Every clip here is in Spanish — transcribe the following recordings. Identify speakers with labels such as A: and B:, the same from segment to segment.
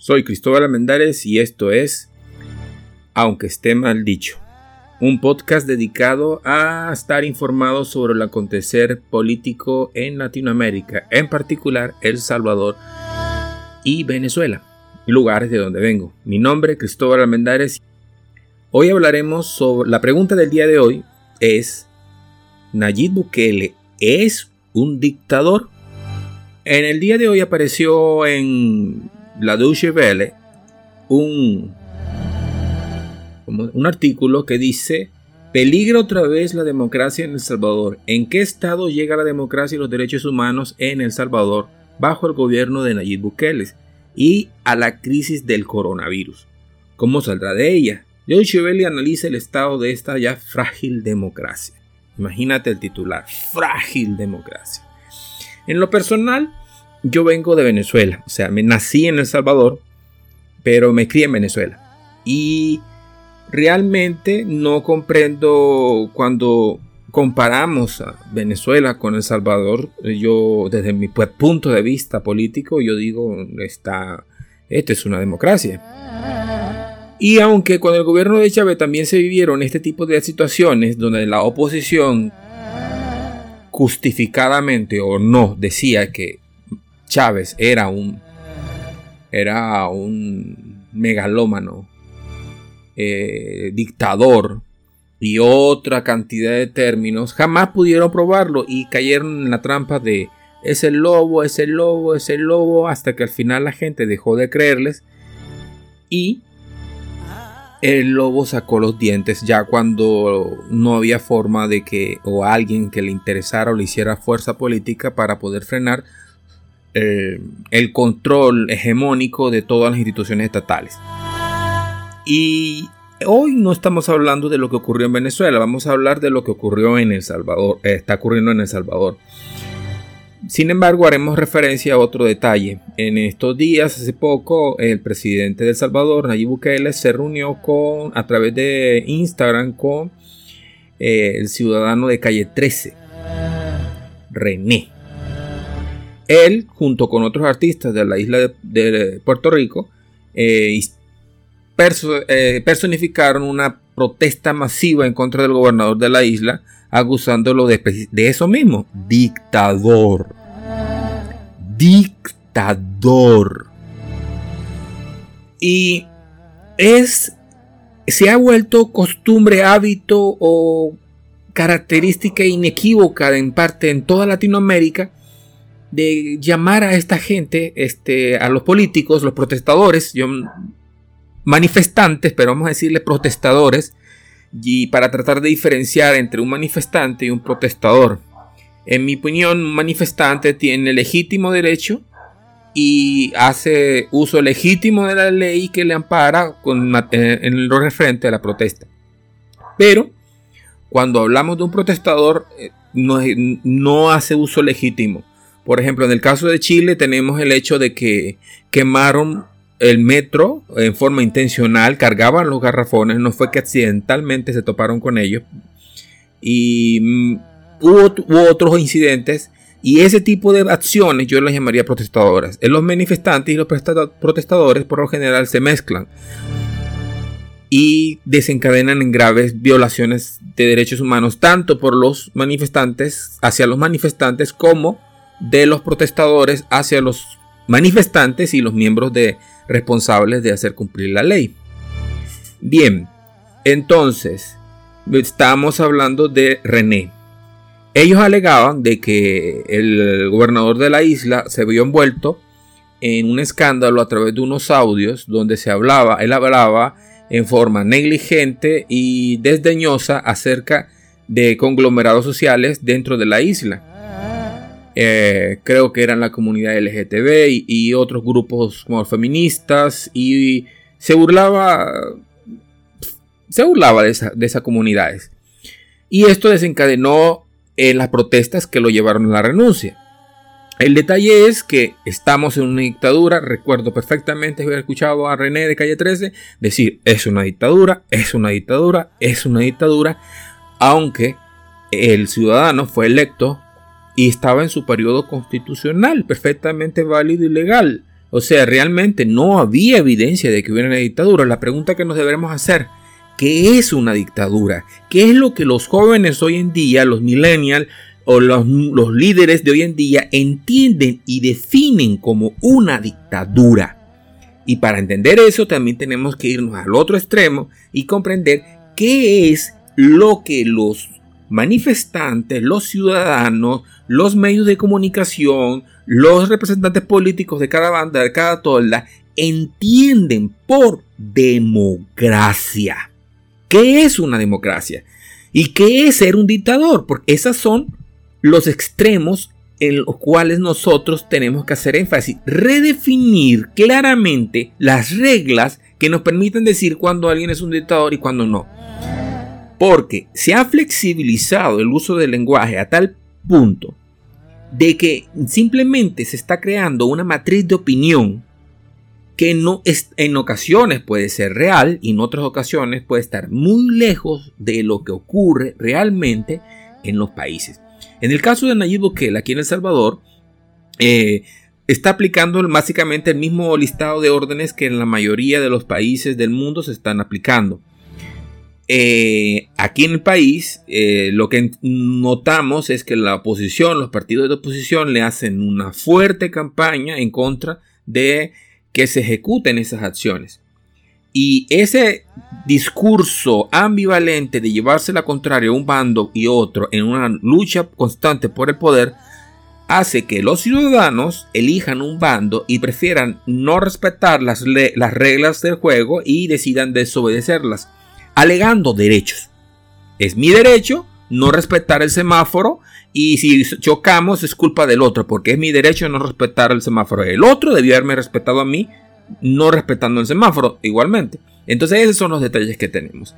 A: Soy Cristóbal Almendares y esto es Aunque esté mal dicho, un podcast dedicado a estar informado sobre el acontecer político en Latinoamérica, en particular El Salvador y Venezuela, lugares de donde vengo. Mi nombre es Cristóbal Almendares. Hoy hablaremos sobre la pregunta del día de hoy es ¿Nayib Bukele es un dictador? En el día de hoy apareció en la Welle un, un artículo que dice Peligra otra vez la democracia en El Salvador. ¿En qué estado llega la democracia y los derechos humanos en El Salvador bajo el gobierno de Nayib Bukele? Y a la crisis del coronavirus. ¿Cómo saldrá de ella? Deutsche Welle analiza el estado de esta ya frágil democracia. Imagínate el titular, frágil democracia. En lo personal, yo vengo de Venezuela, o sea, me nací en El Salvador, pero me crié en Venezuela. Y realmente no comprendo cuando comparamos a Venezuela con El Salvador, yo desde mi punto de vista político, yo digo, esta, esta es una democracia. Y aunque con el gobierno de Chávez también se vivieron este tipo de situaciones donde la oposición justificadamente o no decía que Chávez era un, era un megalómano, eh, dictador y otra cantidad de términos, jamás pudieron probarlo y cayeron en la trampa de es el lobo, es el lobo, es el lobo, hasta que al final la gente dejó de creerles y el lobo sacó los dientes ya cuando no había forma de que o alguien que le interesara o le hiciera fuerza política para poder frenar eh, el control hegemónico de todas las instituciones estatales. Y hoy no estamos hablando de lo que ocurrió en Venezuela, vamos a hablar de lo que ocurrió en El Salvador, eh, está ocurriendo en El Salvador. Sin embargo, haremos referencia a otro detalle. En estos días, hace poco, el presidente de El Salvador, Nayib Bukele, se reunió con, a través de Instagram con eh, el ciudadano de calle 13, René. Él, junto con otros artistas de la isla de, Puerto Rico, eh, eh, personificaron una protesta masiva en contra del gobernador de la isla, acusándolo de, de eso mismo, dictador. Dictador. Y es, se ha vuelto costumbre, hábito o característica inequívoca en parte en toda Latinoamérica de llamar a esta gente, este, a los políticos, los protestadores, yo, manifestantes, pero vamos a decirle protestadores, y para tratar de diferenciar entre un manifestante y un protestador. En mi opinión, un manifestante tiene legítimo derecho y hace uso legítimo de la ley que le ampara con, en lo referente a la protesta. Pero cuando hablamos de un protestador, eh, no, no hace uso legítimo. Por ejemplo, en el caso de Chile tenemos el hecho de que quemaron el metro en forma intencional, cargaban los garrafones, no fue que accidentalmente se toparon con ellos. Y mm, hubo, otros incidentes y ese tipo de acciones yo las llamaría protestadoras. Los manifestantes y los protestadores por lo general se mezclan y desencadenan en graves violaciones de derechos humanos, tanto por los manifestantes, hacia los manifestantes, como de los protestadores hacia los manifestantes y los miembros de, responsables de hacer cumplir la ley. Bien, entonces, estamos hablando de René. Ellos alegaban de que el gobernador de la isla se vio envuelto en un escándalo a través de unos audios donde se hablaba, él hablaba en forma negligente y desdeñosa acerca de conglomerados sociales dentro de la isla. Eh, creo que eran la comunidad LGTB y, otros grupos como feministas y se burlaba se burlaba de, de esas comunidades y esto desencadenó en las protestas que lo llevaron a la renuncia el detalle es que estamos en una dictadura. Recuerdo perfectamente haber escuchado a René de Calle 13 decir, es una dictadura, es una dictadura, es una dictadura. Aunque el ciudadano fue electo y estaba en su periodo constitucional, perfectamente válido y legal. O sea, realmente no había evidencia de que hubiera una dictadura. La pregunta que nos deberemos hacer, ¿qué es una dictadura? ¿Qué es lo que los jóvenes hoy en día, los millennials o los, los líderes de hoy en día entienden y definen como una dictadura? Y para entender eso también tenemos que irnos al otro extremo y comprender qué es lo que los manifestantes, los ciudadanos, los medios de comunicación, los representantes políticos de cada banda, de cada tolda, entienden por democracia. ¿Qué es una democracia? ¿Y qué es ser un dictador? Porque esos son los extremos en los cuales nosotros tenemos que hacer énfasis. Redefinir claramente las reglas que nos permiten decir cuando alguien es un dictador y cuando no. Porque se ha flexibilizado el uso del lenguaje a tal punto de que simplemente se está creando una matriz de opinión que en ocasiones puede ser real y en otras ocasiones puede estar muy lejos de lo que ocurre realmente en los países. En el caso de Nayib Bukele aquí en El Salvador, eh, está aplicando básicamente el mismo listado de órdenes que en la mayoría de los países del mundo se están aplicando. Eh, aquí en el país, eh, lo que notamos es que la oposición, los partidos de oposición le hacen una fuerte campaña en contra de que se ejecuten esas acciones. Y ese discurso ambivalente de llevarse la contraria a un bando y otro en una lucha constante por el poder hace que los ciudadanos elijan un bando y prefieran no respetar las, las reglas del juego y decidan desobedecerlas alegando derechos. Es mi derecho no respetar el semáforo y si chocamos es culpa del otro, porque es mi derecho no respetar el semáforo. El otro debió haberme respetado a mí, no respetando el semáforo igualmente. Entonces esos son los detalles que tenemos.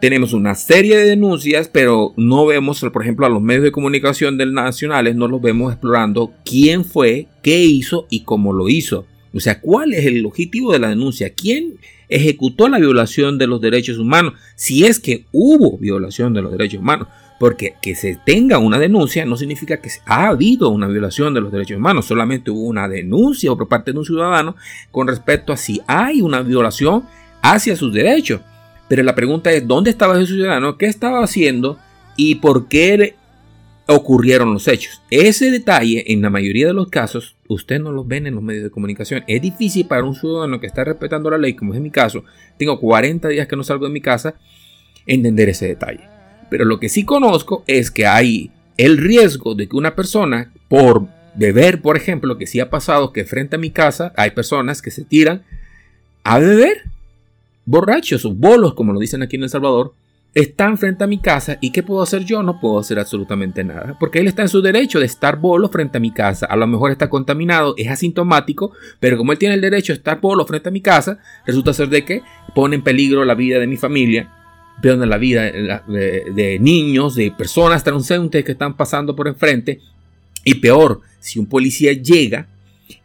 A: Tenemos una serie de denuncias, pero no vemos, por ejemplo, a los medios de comunicación del nacionales, no los vemos explorando quién fue, qué hizo y cómo lo hizo. O sea, ¿cuál es el objetivo de la denuncia? ¿Quién ejecutó la violación de los derechos humanos, si es que hubo violación de los derechos humanos. Porque que se tenga una denuncia no significa que ha habido una violación de los derechos humanos, solamente hubo una denuncia por parte de un ciudadano con respecto a si hay una violación hacia sus derechos. Pero la pregunta es, ¿dónde estaba ese ciudadano? ¿Qué estaba haciendo? ¿Y por qué ocurrieron los hechos. Ese detalle, en la mayoría de los casos, usted no lo ven en los medios de comunicación. Es difícil para un ciudadano que está respetando la ley, como es mi caso, tengo 40 días que no salgo de mi casa, entender ese detalle. Pero lo que sí conozco es que hay el riesgo de que una persona, por beber, por ejemplo, que sí ha pasado que frente a mi casa hay personas que se tiran a beber, borrachos o bolos, como lo dicen aquí en El Salvador, están frente a mi casa y ¿qué puedo hacer yo? No puedo hacer absolutamente nada, porque él está en su derecho de estar bolo frente a mi casa. A lo mejor está contaminado, es asintomático, pero como él tiene el derecho de estar bolo frente a mi casa, resulta ser de que pone en peligro la vida de mi familia, pone la vida de, niños, de personas transeúntes que están pasando por enfrente. Y peor, si un policía llega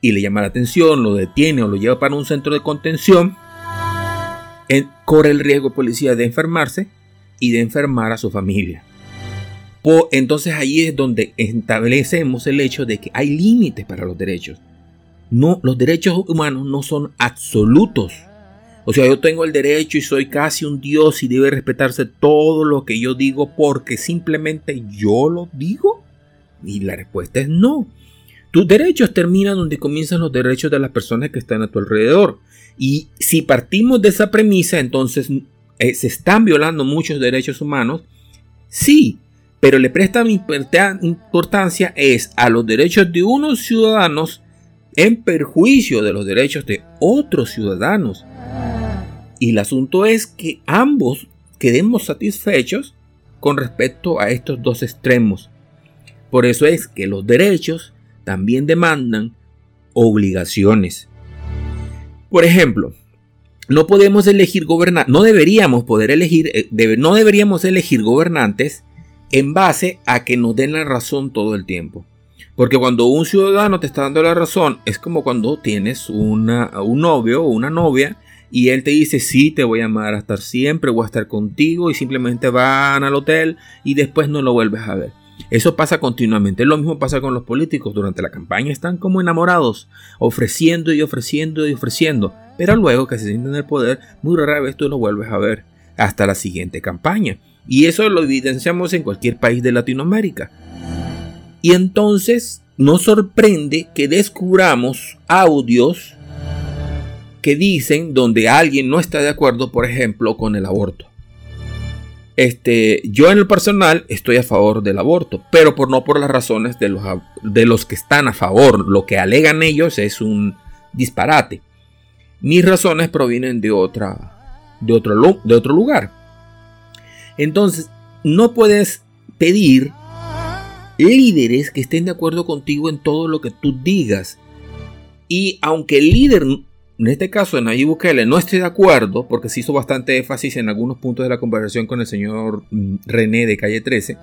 A: y le llama la atención, lo detiene o lo lleva para un centro de contención, corre el riesgo policía de enfermarse y de enfermar a su familia. entonces ahí es donde establecemos el hecho de que hay límites para los derechos. No, los derechos humanos no son absolutos. O sea, yo tengo el derecho y soy casi un dios y debe respetarse todo lo que yo digo porque simplemente yo lo digo. Y la respuesta es no. Tus derechos terminan donde comienzan los derechos de las personas que están a tu alrededor. Y si partimos de esa premisa, entonces eh, se están violando muchos derechos humanos, sí, pero le prestan importancia es a los derechos de unos ciudadanos en perjuicio de los derechos de otros ciudadanos. Y el asunto es que ambos quedemos satisfechos con respecto a estos dos extremos. Por eso es que los derechos también demandan obligaciones. Por ejemplo, no podemos elegir gobernantes, no deberíamos poder elegir, eh, no deberíamos elegir gobernantes en base a que nos den la razón todo el tiempo. Porque cuando un ciudadano te está dando la razón, es como cuando tienes un novio o una novia y él te dice, sí, te voy a amar a estar siempre, voy a estar contigo y simplemente van al hotel y después no lo vuelves a ver. Eso pasa continuamente. Lo mismo pasa con los políticos. Durante la campaña están como enamorados, ofreciendo y ofreciendo y ofreciendo. Pero luego que se sienten en el poder, muy rara vez tú lo vuelves a ver hasta la siguiente campaña. Y eso lo evidenciamos en cualquier país de Latinoamérica. Y entonces nos sorprende que descubramos audios que dicen donde alguien no está de acuerdo, por ejemplo, con el aborto. Este, yo en el personal estoy a favor del aborto, pero por no por las razones de los, de los que están a favor. Lo que alegan ellos es un disparate. Mis razones provienen de, otra, de, otro, de otro lugar. Entonces, no puedes pedir líderes que estén de acuerdo contigo en todo lo que tú digas. Y aunque el líder en este caso, en Nayib Bukele no estoy de acuerdo, porque se hizo bastante énfasis en algunos puntos de la conversación con el señor mm, René de Calle 13.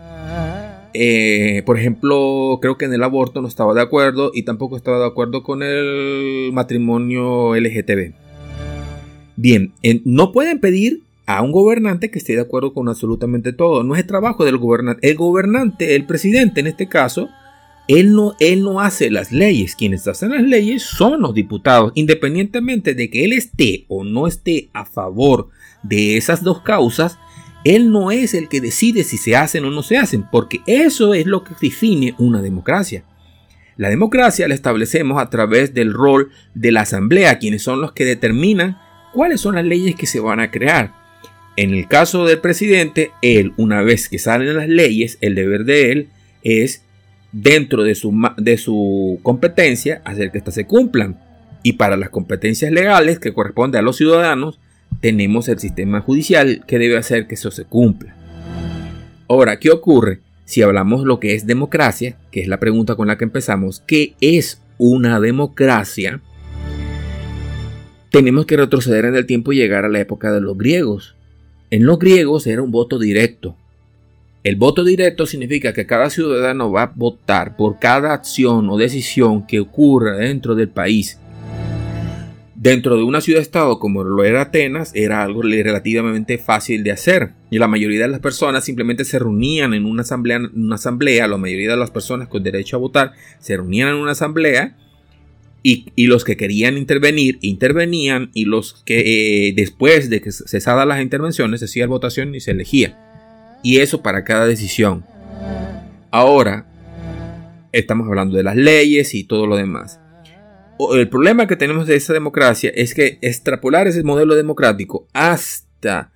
A: Eh, por ejemplo, creo que en el aborto no estaba de acuerdo y tampoco estaba de acuerdo con el matrimonio LGTB. Bien, no pueden pedir a un gobernante que esté de acuerdo con absolutamente todo. No es el trabajo del gobernante. El gobernante, el presidente en este caso, él no, él no hace las leyes. Quienes hacen las leyes son los diputados. Independientemente de que él esté o no esté a favor de esas dos causas, él no es el que decide si se hacen o no se hacen, porque eso es lo que define una democracia. La democracia la establecemos a través del rol de la asamblea, quienes son los que determinan cuáles son las leyes que se van a crear. En el caso del presidente, él, una vez que salen las leyes, el deber de él es dentro de su, de su competencia hacer que éstas se cumplan. Y para las competencias legales que corresponde a los ciudadanos, tenemos el sistema judicial que debe hacer que eso se cumpla. Ahora, ¿qué ocurre si hablamos lo que es democracia? Que es la pregunta con la que empezamos. ¿Qué es una democracia? Tenemos que retroceder en el tiempo y llegar a la época de los griegos. En los griegos era un voto directo. El voto directo significa que cada ciudadano va a votar por cada acción o decisión que ocurra dentro del país. Dentro de una ciudad-estado como lo era Atenas, era algo relativamente fácil de hacer. Y la mayoría de las personas simplemente se reunían en una asamblea, una asamblea la mayoría de las personas con derecho a votar se reunían en una asamblea y, los que querían intervenir, intervenían y los que eh, después de cesadas las intervenciones se hacía votación y se elegía y eso para cada decisión. Ahora estamos hablando de las leyes y todo lo demás. El problema que tenemos de esa democracia es que extrapolar ese modelo democrático hasta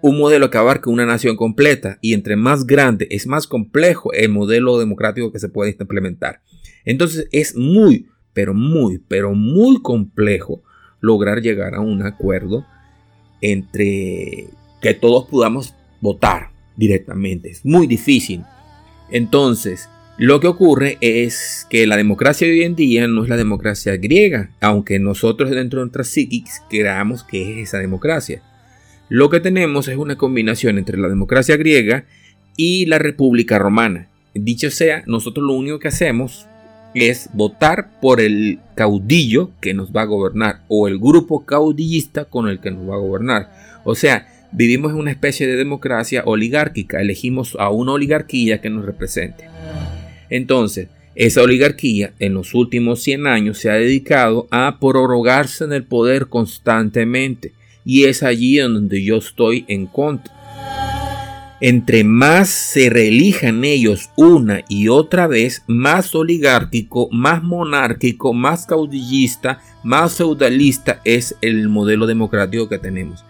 A: un modelo que abarque una nación completa y entre más grande es más complejo el modelo democrático que se puede implementar. Entonces es muy, pero muy, pero muy complejo lograr llegar a un acuerdo entre que todos podamos votar directamente. Es muy difícil. Entonces, lo que ocurre es que la democracia de hoy en día no es la democracia griega, aunque nosotros dentro de nuestras psíquicas creamos que es esa democracia. Lo que tenemos es una combinación entre la democracia griega y la República Romana. Dicho sea, nosotros lo único que hacemos es votar por el caudillo que nos va a gobernar o el grupo caudillista con el que nos va a gobernar. O sea, Vivimos en una especie de democracia oligárquica, elegimos a una oligarquía que nos represente. Entonces, esa oligarquía en los últimos 100 años se ha dedicado a prorrogarse en el poder constantemente y es allí donde yo estoy en contra. Entre más se reelijan ellos una y otra vez, más oligárquico, más monárquico, más caudillista, más feudalista es el modelo democrático que tenemos.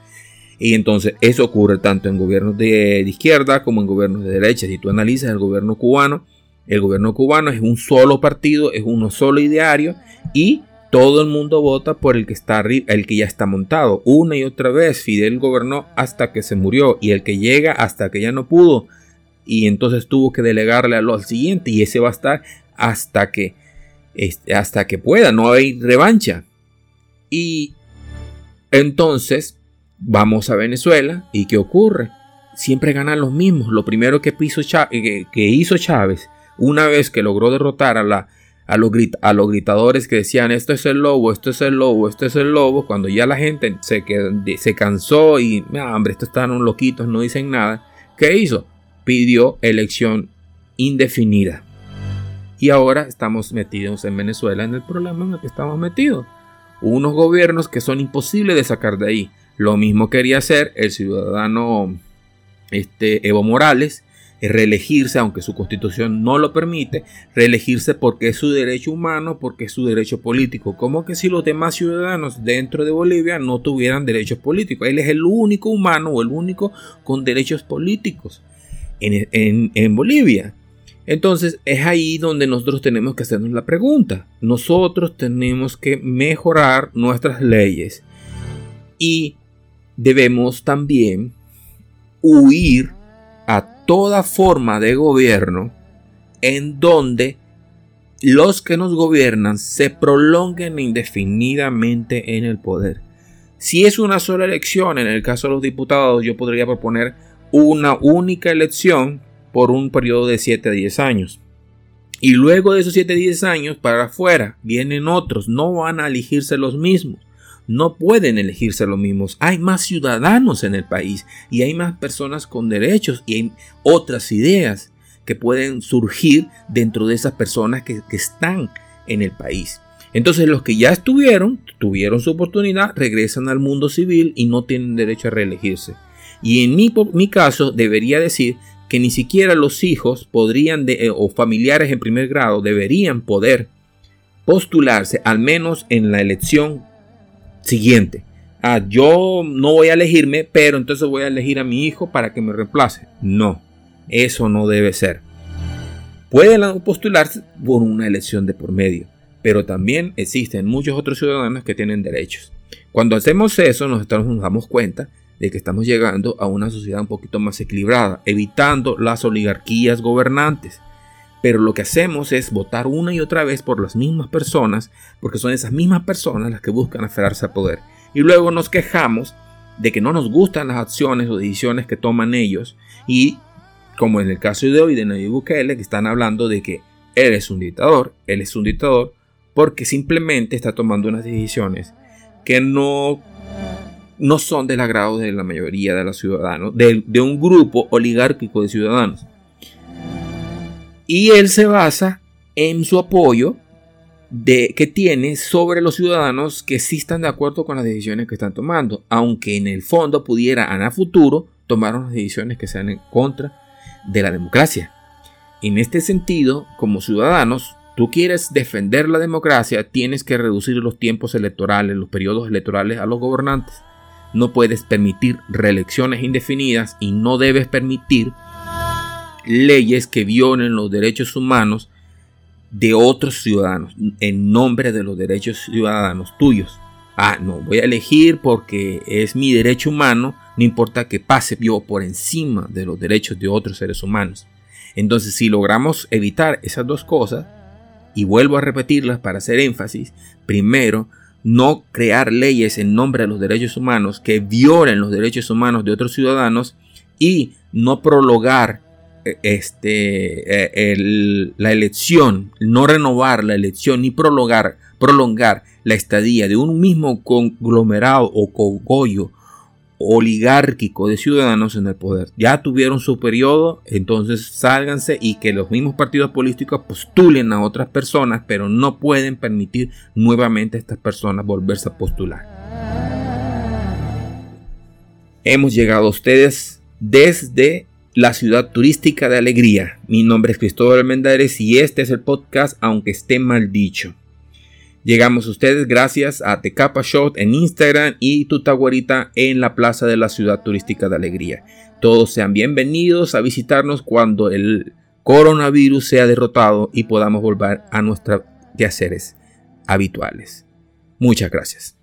A: Y entonces eso ocurre tanto en gobiernos de, izquierda como en gobiernos de derecha. Si tú analizas el gobierno cubano, el gobierno cubano es un solo partido, es uno solo ideario y todo el mundo vota por el que está el que ya está montado. Una y otra vez Fidel gobernó hasta que se murió y el que llega hasta que ya no pudo y entonces tuvo que delegarle a lo al siguiente y ese va a estar hasta que este, hasta que pueda, no hay revancha. Y entonces Vamos a Venezuela y ¿qué ocurre? Siempre ganan los mismos. Lo primero que, eh, que, hizo Chávez, una vez que logró derrotar a, los gritadores que decían esto es el lobo, esto es el lobo, esto es el lobo, cuando ya la gente se, se cansó y, ah, hombre, estos están loquitos, no dicen nada, ¿qué hizo? Pidió elección indefinida. Y ahora estamos metidos en Venezuela en el problema en el que estamos metidos. Unos gobiernos que son imposibles de sacar de ahí. Lo mismo quería hacer el ciudadano este, Evo Morales, reelegirse, aunque su constitución no lo permite, reelegirse porque es su derecho humano, porque es su derecho político. Como que si los demás ciudadanos dentro de Bolivia no tuvieran derechos políticos. Él es el único humano o el único con derechos políticos en, en Bolivia. Entonces es ahí donde nosotros tenemos que hacernos la pregunta. Nosotros tenemos que mejorar nuestras leyes y debemos también huir a toda forma de gobierno en donde los que nos gobiernan se prolonguen indefinidamente en el poder. Si es una sola elección, en el caso de los diputados, yo podría proponer una única elección por un periodo de 7 a 10 años. Y luego de esos 7 a 10 años para afuera vienen otros, no van a elegirse los mismos. No pueden elegirse los mismos. Hay más ciudadanos en el país y hay más personas con derechos y hay otras ideas que pueden surgir dentro de esas personas que, están en el país. Entonces los que ya estuvieron, tuvieron su oportunidad, regresan al mundo civil y no tienen derecho a reelegirse. Y en mi, mi caso debería decir que ni siquiera los hijos podrían eh, o familiares en primer grado deberían poder postularse al menos en la elección siguiente. Ah, yo no voy a elegirme, pero entonces voy a elegir a mi hijo para que me reemplace. No, eso no debe ser. Pueden postularse por una elección de por medio, pero también existen muchos otros ciudadanos que tienen derechos. Cuando hacemos eso, nos, damos cuenta de que estamos llegando a una sociedad un poquito más equilibrada, evitando las oligarquías gobernantes. Pero lo que hacemos es votar una y otra vez por las mismas personas, porque son esas mismas personas las que buscan aferrarse al poder. Y luego nos quejamos de que no nos gustan las acciones o decisiones que toman ellos. Y como en el caso de hoy de Nayib Bukele, que están hablando de que él es un dictador, él es un dictador, porque simplemente está tomando unas decisiones que no no son del agrado de la mayoría de los ciudadanos, de, un grupo oligárquico de ciudadanos. Y él se basa en su apoyo de, que tiene sobre los ciudadanos que sí están de acuerdo con las decisiones que están tomando, aunque en el fondo pudiera a futuro tomar unas decisiones que sean en contra de la democracia. En este sentido, como ciudadanos, tú quieres defender la democracia, tienes que reducir los tiempos electorales, los periodos electorales a los gobernantes no puedes permitir reelecciones indefinidas y no debes permitir leyes que violen los derechos humanos de otros ciudadanos en nombre de los derechos ciudadanos tuyos. Ah, no, voy a elegir porque es mi derecho humano, no importa que pase yo por encima de los derechos de otros seres humanos. Entonces, si logramos evitar esas dos cosas, y vuelvo a repetirlas para hacer énfasis, primero, no crear leyes en nombre de los derechos humanos que violen los derechos humanos de otros ciudadanos y no prolongar eh, este, eh, la elección, no renovar la elección ni prolongar, prolongar la estadía de un mismo conglomerado o cogollo oligárquico de ciudadanos en el poder. Ya tuvieron su periodo, entonces sálganse y que los mismos partidos políticos postulen a otras personas, pero no pueden permitir nuevamente a estas personas volverse a postular. Hemos llegado a ustedes desde la ciudad turística de Alegría. Mi nombre es Cristóbal Almendares y este es el podcast Aunque esté mal dicho. Llegamos ustedes gracias a Tecapa Shot en Instagram y Tutaguarita en la Plaza de la Ciudad Turística de Alegría. Todos sean bienvenidos a visitarnos cuando el coronavirus sea derrotado y podamos volver a nuestros quehaceres habituales. Muchas gracias.